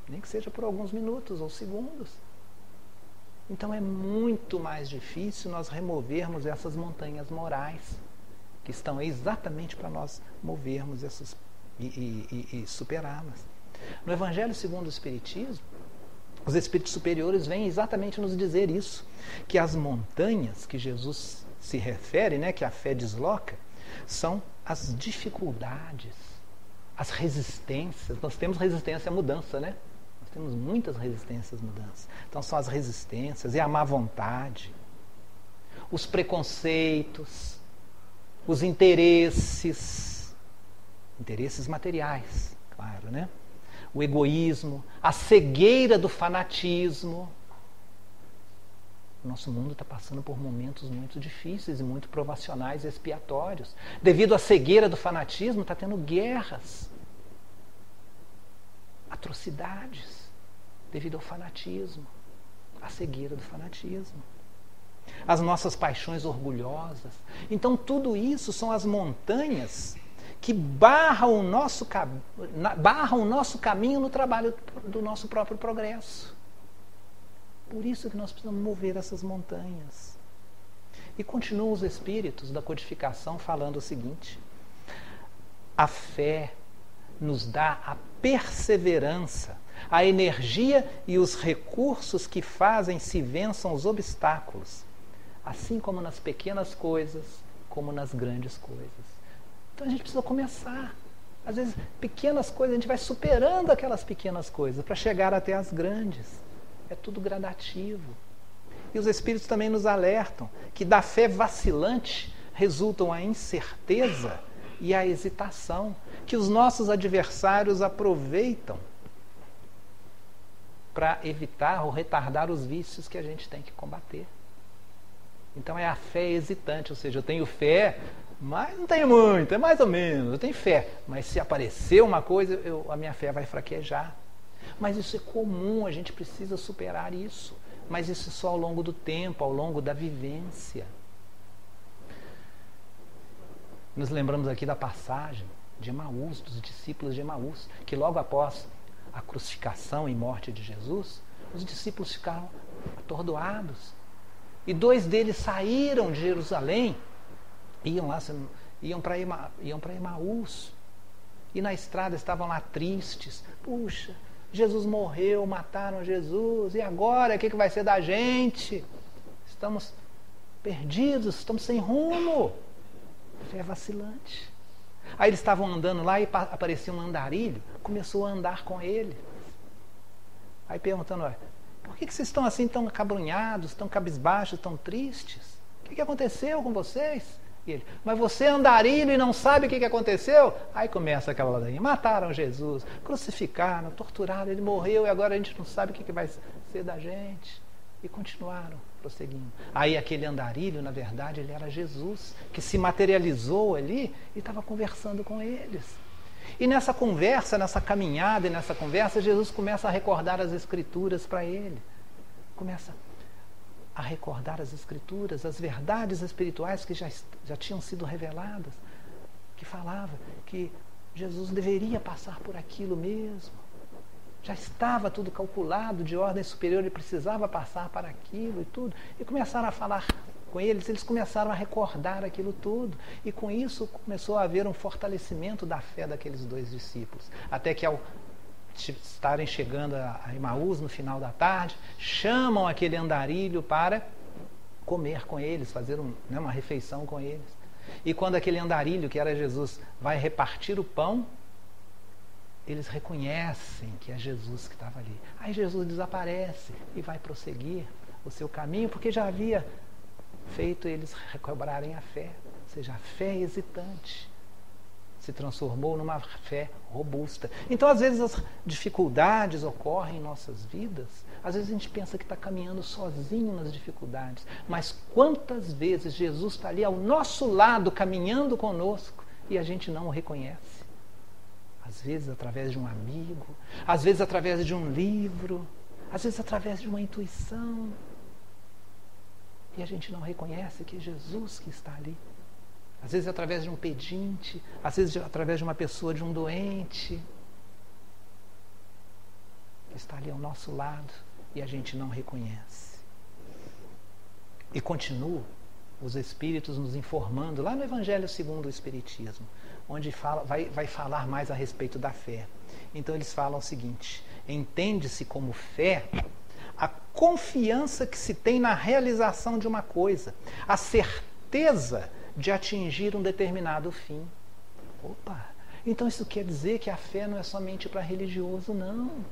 nem que seja por alguns minutos ou segundos. Então é muito mais difícil nós removermos essas montanhas morais que estão exatamente para nós movermos essas e, e, e superá-las. No Evangelho segundo o Espiritismo, os espíritos superiores vêm exatamente nos dizer isso, que as montanhas que Jesus se refere, né, que a fé desloca, são as dificuldades, as resistências. Nós temos resistência à mudança, né? Nós temos muitas resistências à mudança. Então são as resistências e a má vontade, os preconceitos, os interesses, interesses materiais, claro, né? O egoísmo, a cegueira do fanatismo. O nosso mundo está passando por momentos muito difíceis e muito provacionais e expiatórios. Devido à cegueira do fanatismo, está tendo guerras, atrocidades, devido ao fanatismo, à cegueira do fanatismo as nossas paixões orgulhosas. Então, tudo isso são as montanhas que barram o nosso, o nosso caminho no trabalho do nosso próprio progresso. Por isso que nós precisamos mover essas montanhas. E continuam os espíritos da codificação falando o seguinte: a fé nos dá a perseverança, a energia e os recursos que fazem se vençam os obstáculos, assim como nas pequenas coisas, como nas grandes coisas. Então a gente precisa começar. Às vezes, pequenas coisas, a gente vai superando aquelas pequenas coisas para chegar até as grandes. É tudo gradativo. E os Espíritos também nos alertam que da fé vacilante resultam a incerteza e a hesitação, que os nossos adversários aproveitam para evitar ou retardar os vícios que a gente tem que combater. Então é a fé hesitante, ou seja, eu tenho fé, mas não tenho muito, é mais ou menos, eu tenho fé. Mas se aparecer uma coisa, eu, a minha fé vai fraquejar. Mas isso é comum, a gente precisa superar isso. Mas isso é só ao longo do tempo, ao longo da vivência. Nos lembramos aqui da passagem de Emaús, dos discípulos de Emaús, que logo após a crucificação e morte de Jesus, os discípulos ficaram atordoados. E dois deles saíram de Jerusalém, iam lá, iam para Ema, iam Emaús. E na estrada estavam lá tristes. Puxa, Jesus morreu, mataram Jesus, e agora o que, vai ser da gente? Estamos perdidos, estamos sem rumo. Fé vacilante. Aí eles estavam andando lá e aparecia um andarilho, começou a andar com ele. Aí perguntando, olha, por que, vocês estão assim tão acabrunhados, tão cabisbaixos, tão tristes? O que aconteceu com vocês? Ele, mas você é andarilho e não sabe o que, que aconteceu? Aí começa aquela ladainha. Mataram Jesus, crucificaram, torturaram, ele morreu e agora a gente não sabe o que, que vai ser da gente. E continuaram prosseguindo. Aí aquele andarilho, na verdade, ele era Jesus, que se materializou ali e estava conversando com eles. E nessa conversa, nessa caminhada e nessa conversa, Jesus começa a recordar as Escrituras para ele. Começa a recordar as Escrituras, as verdades espirituais que já, já tinham sido reveladas, que falava que Jesus deveria passar por aquilo mesmo já estava tudo calculado de ordem superior, ele precisava passar para aquilo e tudo. E começaram a falar com eles, eles começaram a recordar aquilo tudo. E com isso começou a haver um fortalecimento da fé daqueles dois discípulos. Até que ao estarem chegando a Emaús no final da tarde, chamam aquele andarilho para comer com eles, fazer um, né, uma refeição com eles. E quando aquele andarilho, que era Jesus, vai repartir o pão, eles reconhecem que é Jesus que estava ali. Aí Jesus desaparece e vai prosseguir o seu caminho, porque já havia feito eles recobrarem a fé. Ou seja, a fé hesitante se transformou numa fé robusta. Então, às vezes, as dificuldades ocorrem em nossas vidas. Às vezes a gente pensa que está caminhando sozinho nas dificuldades. Mas quantas vezes Jesus está ali ao nosso lado, caminhando conosco, e a gente não o reconhece? às vezes através de um amigo, às vezes através de um livro, às vezes através de uma intuição. E a gente não reconhece que é Jesus que está ali. Às vezes através de um pedinte, às vezes através de uma pessoa, de um doente, que está ali ao nosso lado e a gente não reconhece. E continua os Espíritos nos informando, lá no Evangelho segundo o Espiritismo, onde fala, vai, vai falar mais a respeito da fé. Então eles falam o seguinte: entende-se como fé a confiança que se tem na realização de uma coisa, a certeza de atingir um determinado fim. Opa! Então isso quer dizer que a fé não é somente para religioso, não.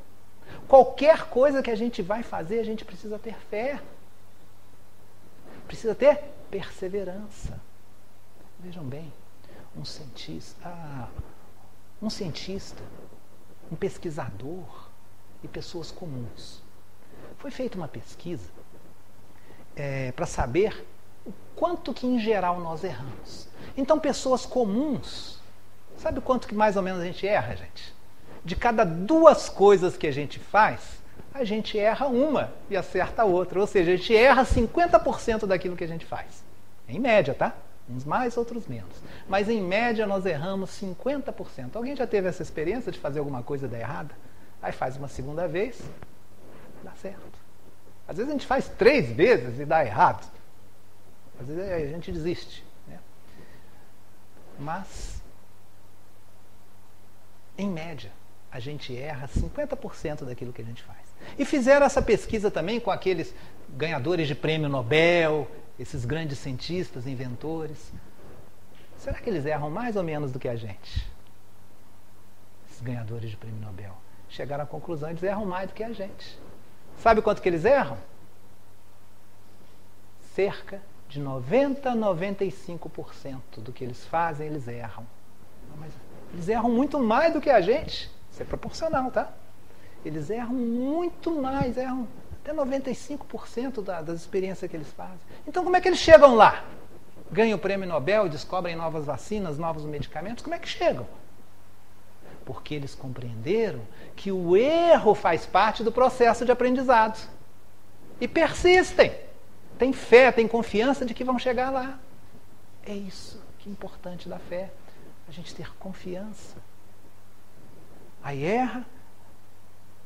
Qualquer coisa que a gente vai fazer, a gente precisa ter fé. Precisa ter perseverança. Vejam bem, um cientista, ah, um cientista, um pesquisador e pessoas comuns. Foi feita uma pesquisa é, para saber o quanto que em geral nós erramos. Então, pessoas comuns, sabe quanto que mais ou menos a gente erra, gente? De cada duas coisas que a gente faz, a gente erra uma e acerta a outra. Ou seja, a gente erra 50% daquilo que a gente faz. Em média, tá? Uns mais, outros menos. Mas em média nós erramos 50%. Alguém já teve essa experiência de fazer alguma coisa dar errada? Aí faz uma segunda vez, dá certo. Às vezes a gente faz três vezes e dá errado. Às vezes a gente desiste. Né? Mas, em média, a gente erra 50% daquilo que a gente faz. E fizeram essa pesquisa também com aqueles ganhadores de prêmio Nobel, esses grandes cientistas, inventores, será que eles erram mais ou menos do que a gente? ganhadores de prêmio Nobel. Chegaram à conclusão eles erram mais do que a gente. Sabe quanto que eles erram? Cerca de 90 a 95% do que eles fazem, eles erram. Mas eles erram muito mais do que a gente. Isso é proporcional, tá? Eles erram muito mais, erram até 95% da, das experiências que eles fazem. Então, como é que eles chegam lá? Ganham o prêmio Nobel, descobrem novas vacinas, novos medicamentos. Como é que chegam? Porque eles compreenderam que o erro faz parte do processo de aprendizado. E persistem. Tem fé, tem confiança de que vão chegar lá. É isso que é importante da fé. A gente ter confiança. Aí erra,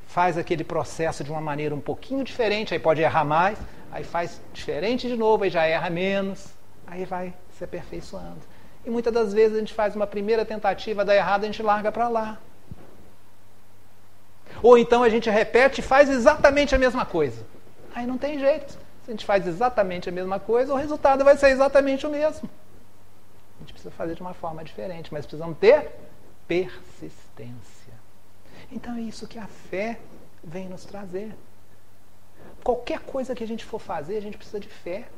faz aquele processo de uma maneira um pouquinho diferente, aí pode errar mais, aí faz diferente de novo, aí já erra menos, aí vai se aperfeiçoando. E muitas das vezes a gente faz uma primeira tentativa, dá errado, a gente larga para lá. Ou então a gente repete e faz exatamente a mesma coisa. Aí não tem jeito. Se a gente faz exatamente a mesma coisa, o resultado vai ser exatamente o mesmo. A gente precisa fazer de uma forma diferente, mas precisamos ter persistência. Então é isso que a fé vem nos trazer. Qualquer coisa que a gente for fazer, a gente precisa de fé.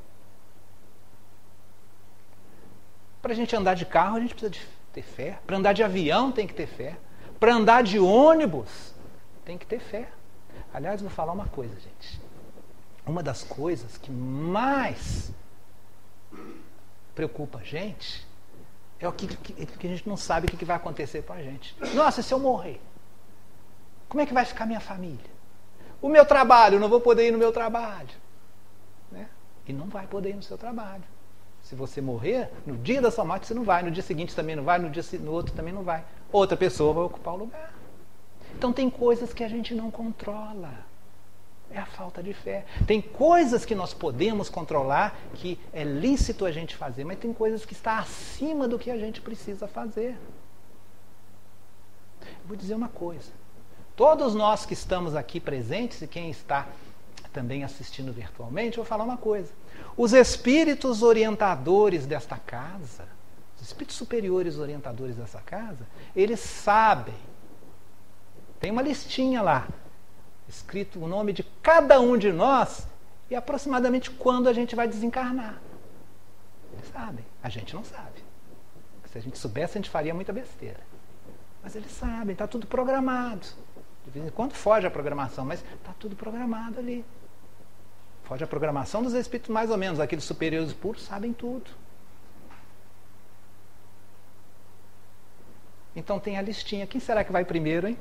Para a gente andar de carro, a gente precisa de ter fé. Para andar de avião, tem que ter fé. Para andar de ônibus, tem que ter fé. Aliás, vou falar uma coisa, gente. Uma das coisas que mais preocupa a gente é o que, que, que a gente não sabe o que, vai acontecer com a gente. Nossa, se eu morrer? Como é que vai ficar minha família? O meu trabalho, eu não vou poder ir no meu trabalho. Né? E não vai poder ir no seu trabalho. Se você morrer, no dia da sua morte você não vai, no dia seguinte também não vai, no, dia, no outro também não vai. Outra pessoa vai ocupar o lugar. Então tem coisas que a gente não controla. É a falta de fé. Tem coisas que nós podemos controlar, que é lícito a gente fazer, mas tem coisas que está acima do que a gente precisa fazer. vou dizer uma coisa. Todos nós que estamos aqui presentes e quem está também assistindo virtualmente, eu vou falar uma coisa. Os espíritos orientadores desta casa, os espíritos superiores orientadores dessa casa, eles sabem. Tem uma listinha lá, escrito o nome de cada um de nós e aproximadamente quando a gente vai desencarnar. Eles sabem, a gente não sabe. Se a gente soubesse, a gente faria muita besteira. Mas eles sabem, está tudo programado. De vez em quando foge a programação, mas está tudo programado ali. Foge a programação dos espíritos, mais ou menos. Aqueles superiores puros sabem tudo. Então tem a listinha. Quem será que vai primeiro, hein?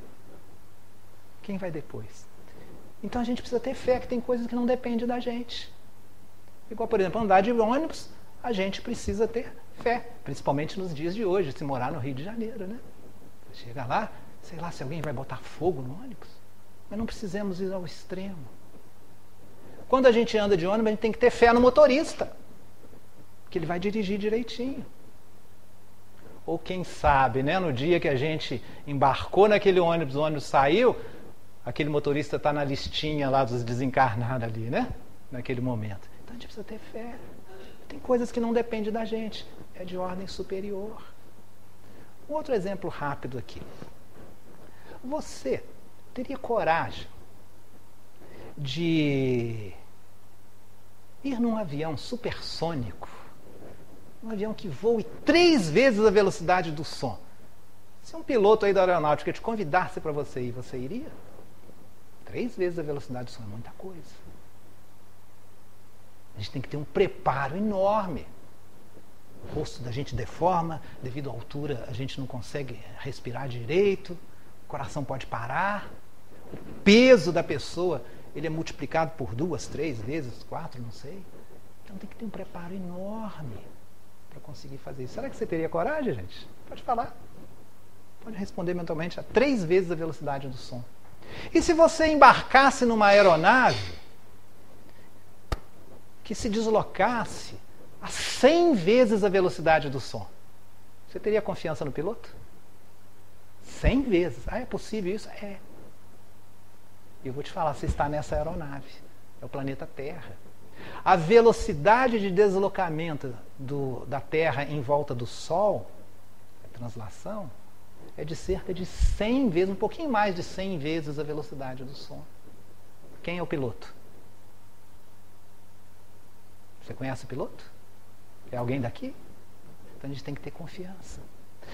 Quem vai depois? Então a gente precisa ter fé que tem coisas que não dependem da gente. Igual, por exemplo, andar de ônibus, a gente precisa ter fé, principalmente nos dias de hoje, se morar no Rio de Janeiro, né? Chega lá, sei lá se alguém vai botar fogo no ônibus. Mas não precisamos ir ao extremo. Quando a gente anda de ônibus, a gente tem que ter fé no motorista, que ele vai dirigir direitinho. Ou quem sabe, né, no dia que a gente embarcou naquele ônibus, o ônibus saiu, aquele motorista está na listinha lá dos desencarnados ali, né? Naquele momento. Então a gente precisa ter fé. Tem coisas que não dependem da gente, é de ordem superior. Um outro exemplo rápido aqui. Você teria coragem de ir num avião supersônico, um avião que voe três vezes a velocidade do som? Se um piloto aí da aeronáutica te convidasse para você ir, você iria? Três vezes a velocidade do som é muita coisa. A gente tem que ter um preparo enorme. O rosto da gente deforma, devido à altura a gente não consegue respirar direito coração pode parar, o peso da pessoa ele é multiplicado por duas, três vezes, quatro, não sei. Então tem que ter um preparo enorme para conseguir fazer isso. Será que você teria coragem, gente? Pode falar. Pode responder mentalmente a três vezes a velocidade do som. E se você embarcasse numa aeronave que se deslocasse a 100 vezes a velocidade do som, você teria confiança no piloto? Cem vezes. Ah, é possível isso? É. Eu vou te falar, você está nessa aeronave. É o planeta Terra. A velocidade de deslocamento do, da Terra em volta do Sol, a translação, é de cerca de 100 vezes, um pouquinho mais de 100 vezes a velocidade do som. Quem é o piloto? Você conhece o piloto? É alguém daqui? Então a gente tem que ter confiança.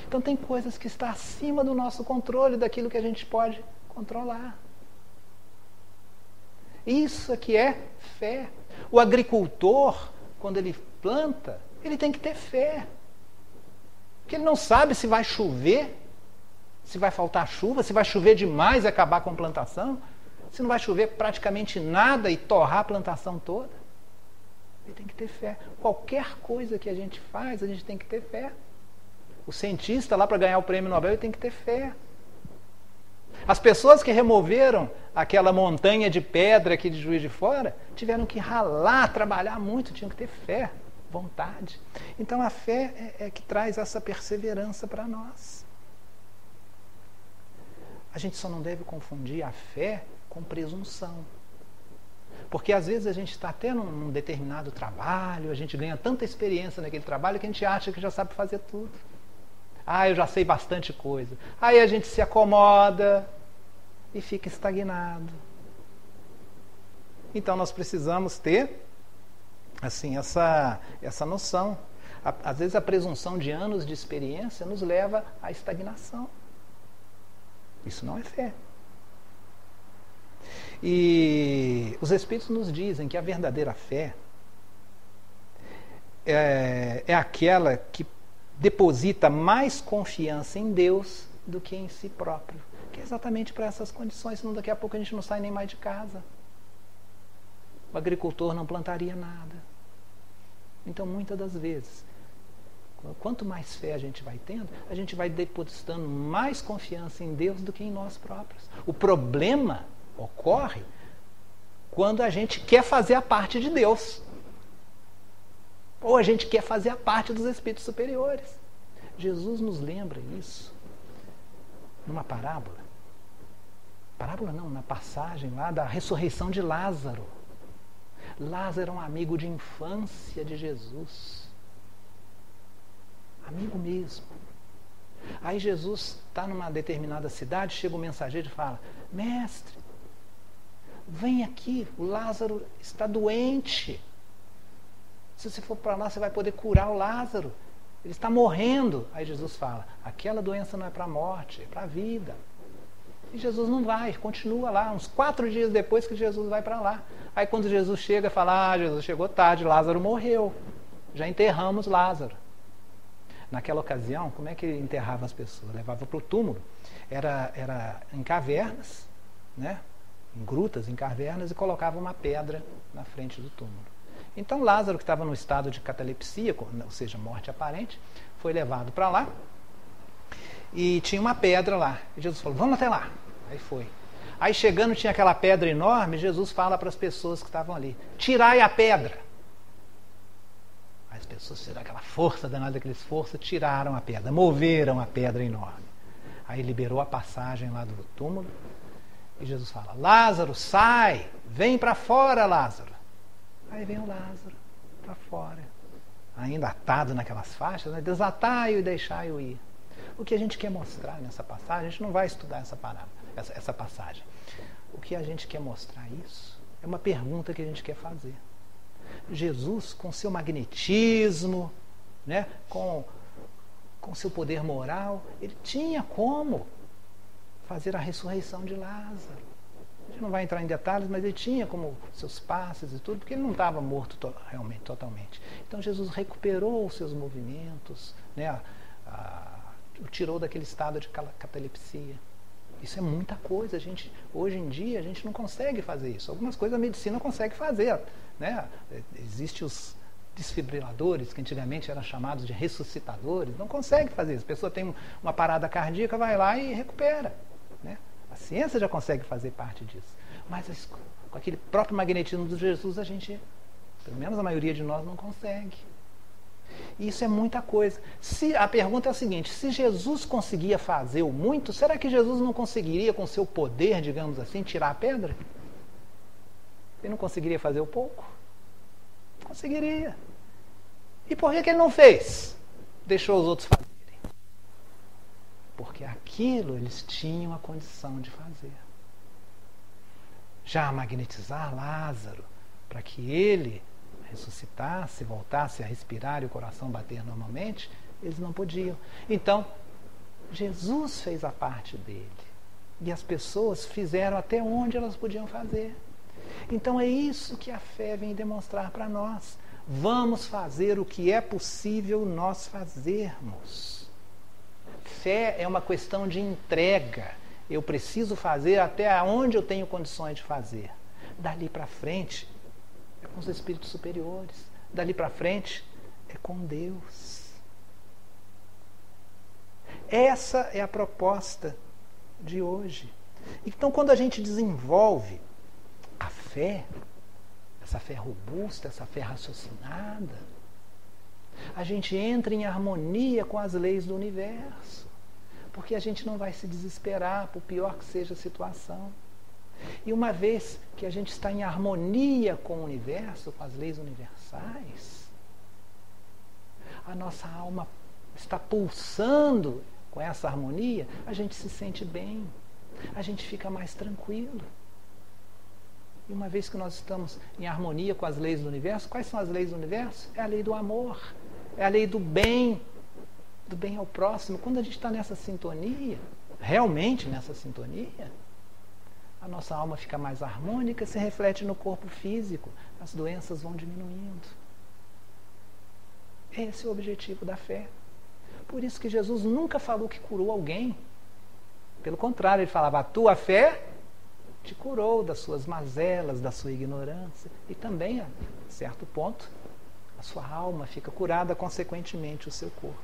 Então tem coisas que estão acima do nosso controle, daquilo que a gente pode controlar. Isso aqui é fé. O agricultor, quando ele planta, ele tem que ter fé. Porque ele não sabe se vai chover, se vai faltar chuva, se vai chover demais e acabar com a plantação, se não vai chover praticamente nada e torrar a plantação toda. Ele tem que ter fé. Qualquer coisa que a gente faz, a gente tem que ter fé. O cientista lá para ganhar o prêmio Nobel ele tem que ter fé. As pessoas que removeram aquela montanha de pedra aqui de Juiz de Fora tiveram que ralar, trabalhar muito, tinham que ter fé, vontade. Então a fé é, é que traz essa perseverança para nós. A gente só não deve confundir a fé com presunção. Porque às vezes a gente está até num determinado trabalho, a gente ganha tanta experiência naquele trabalho que a gente acha que já sabe fazer tudo. Ah, eu já sei bastante coisa. Aí a gente se acomoda e fica estagnado. Então nós precisamos ter assim essa essa noção. Às vezes a presunção de anos de experiência nos leva à estagnação. Isso não é fé. E os Espíritos nos dizem que a verdadeira fé é, é aquela que deposita mais confiança em Deus do que em si próprio. Que é exatamente para essas condições, senão daqui a pouco a gente não sai nem mais de casa. O agricultor não plantaria nada. Então, muitas das vezes, quanto mais fé a gente vai tendo, a gente vai depositando mais confiança em Deus do que em nós próprios. O problema ocorre quando a gente quer fazer a parte de Deus. Ou a gente quer fazer a parte dos espíritos superiores. Jesus nos lembra isso numa parábola. Parábola não, na passagem lá da ressurreição de Lázaro. Lázaro era um amigo de infância de Jesus. Amigo mesmo. Aí Jesus está numa determinada cidade, chega o um mensageiro e fala: Mestre, vem aqui, o Lázaro está doente. Se você for para lá, você vai poder curar o Lázaro. Ele está morrendo. Aí Jesus fala: aquela doença não é para a morte, é para a vida. E Jesus não vai, continua lá. Uns quatro dias depois que Jesus vai para lá. Aí quando Jesus chega, fala: Ah, Jesus chegou tarde, Lázaro morreu. Já enterramos Lázaro. Naquela ocasião, como é que enterrava as pessoas? Levava para o túmulo. Era, era em cavernas, né? em grutas, em cavernas, e colocava uma pedra na frente do túmulo. Então Lázaro, que estava no estado de catalepsia, ou seja, morte aparente, foi levado para lá e tinha uma pedra lá. E Jesus falou: Vamos até lá. Aí foi. Aí chegando tinha aquela pedra enorme, Jesus fala para as pessoas que estavam ali: Tirai a pedra. As pessoas tiveram aquela força danada daquele esforço, tiraram a pedra, moveram a pedra enorme. Aí liberou a passagem lá do túmulo. E Jesus fala: Lázaro, sai, vem para fora, Lázaro. Aí vem o Lázaro para fora, ainda atado naquelas faixas, né? desatai-o e deixai-o ir. O que a gente quer mostrar nessa passagem, a gente não vai estudar essa, essa, essa passagem. O que a gente quer mostrar isso é uma pergunta que a gente quer fazer. Jesus, com seu magnetismo, né, com, com seu poder moral, ele tinha como fazer a ressurreição de Lázaro gente não vai entrar em detalhes, mas ele tinha como seus passes e tudo, porque ele não estava morto to realmente, totalmente. Então Jesus recuperou os seus movimentos, né, a, a, o tirou daquele estado de catalepsia. Isso é muita coisa. A gente, hoje em dia a gente não consegue fazer isso. Algumas coisas a medicina consegue fazer. Né? Existem os desfibriladores, que antigamente eram chamados de ressuscitadores, não consegue fazer isso. A pessoa tem uma parada cardíaca, vai lá e recupera. Né? A ciência já consegue fazer parte disso. Mas com aquele próprio magnetismo de Jesus, a gente, pelo menos a maioria de nós, não consegue. E isso é muita coisa. Se A pergunta é a seguinte: se Jesus conseguia fazer o muito, será que Jesus não conseguiria, com seu poder, digamos assim, tirar a pedra? Ele não conseguiria fazer o pouco? Conseguiria. E por que, que ele não fez? Deixou os outros fazerem. porque aquilo eles tinham a condição de fazer. Já magnetizar Lázaro, para que ele ressuscitasse, voltasse a respirar e o coração bater normalmente, eles não podiam. Então, Jesus fez a parte dele. E as pessoas fizeram até onde elas podiam fazer. Então é isso que a fé vem demonstrar para nós. Vamos fazer o que é possível nós fazermos. Fé é uma questão de entrega. Eu preciso fazer até onde eu tenho condições de fazer. Dali para frente é com os espíritos superiores. Dali para frente é com Deus. Essa é a proposta de hoje. Então, quando a gente desenvolve a fé, essa fé robusta, essa fé raciocinada, a gente entra em harmonia com as leis do universo. Porque a gente não vai se desesperar, por pior que seja a situação. E uma vez que a gente está em harmonia com o universo, com as leis universais, a nossa alma está pulsando com essa harmonia, a gente se sente bem, a gente fica mais tranquilo. E uma vez que nós estamos em harmonia com as leis do universo, quais são as leis do universo? É a lei do amor, é a lei do bem, do bem ao próximo. Quando a gente está nessa sintonia, realmente nessa sintonia, a nossa alma fica mais harmônica, se reflete no corpo físico, as doenças vão diminuindo. Esse é o objetivo da fé. Por isso que Jesus nunca falou que curou alguém. Pelo contrário, ele falava: a tua fé te curou das suas mazelas, da sua ignorância. E também, a certo ponto, a sua alma fica curada, consequentemente, o seu corpo.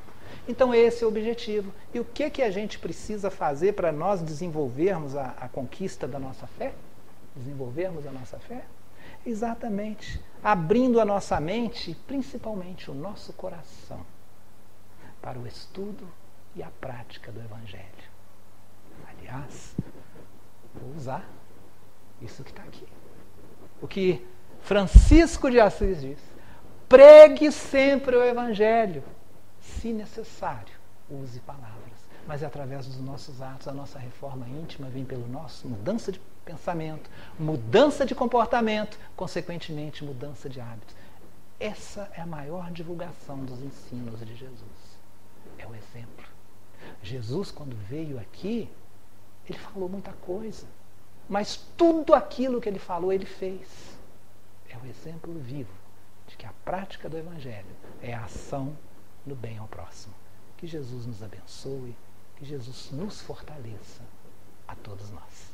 Então, esse é o objetivo. E o que, que a gente precisa fazer para nós desenvolvermos a, a conquista da nossa fé? Desenvolvermos a nossa fé? Exatamente. Abrindo a nossa mente, principalmente o nosso coração para o estudo e a prática do Evangelho. Aliás, vou usar isso que está aqui. O que Francisco de Assis diz: pregue sempre o Evangelho, se necessário, use palavras. Mas é através dos nossos atos, a nossa reforma íntima vem pelo nosso mudança de pensamento, mudança de comportamento, consequentemente, mudança de hábitos. Essa é a maior divulgação dos ensinos de Jesus é o exemplo. Jesus, quando veio aqui, ele falou muita coisa, mas tudo aquilo que ele falou, ele fez. É o exemplo vivo de que a prática do Evangelho é a ação no bem ao próximo. Que Jesus nos abençoe, que Jesus nos fortaleça a todos nós.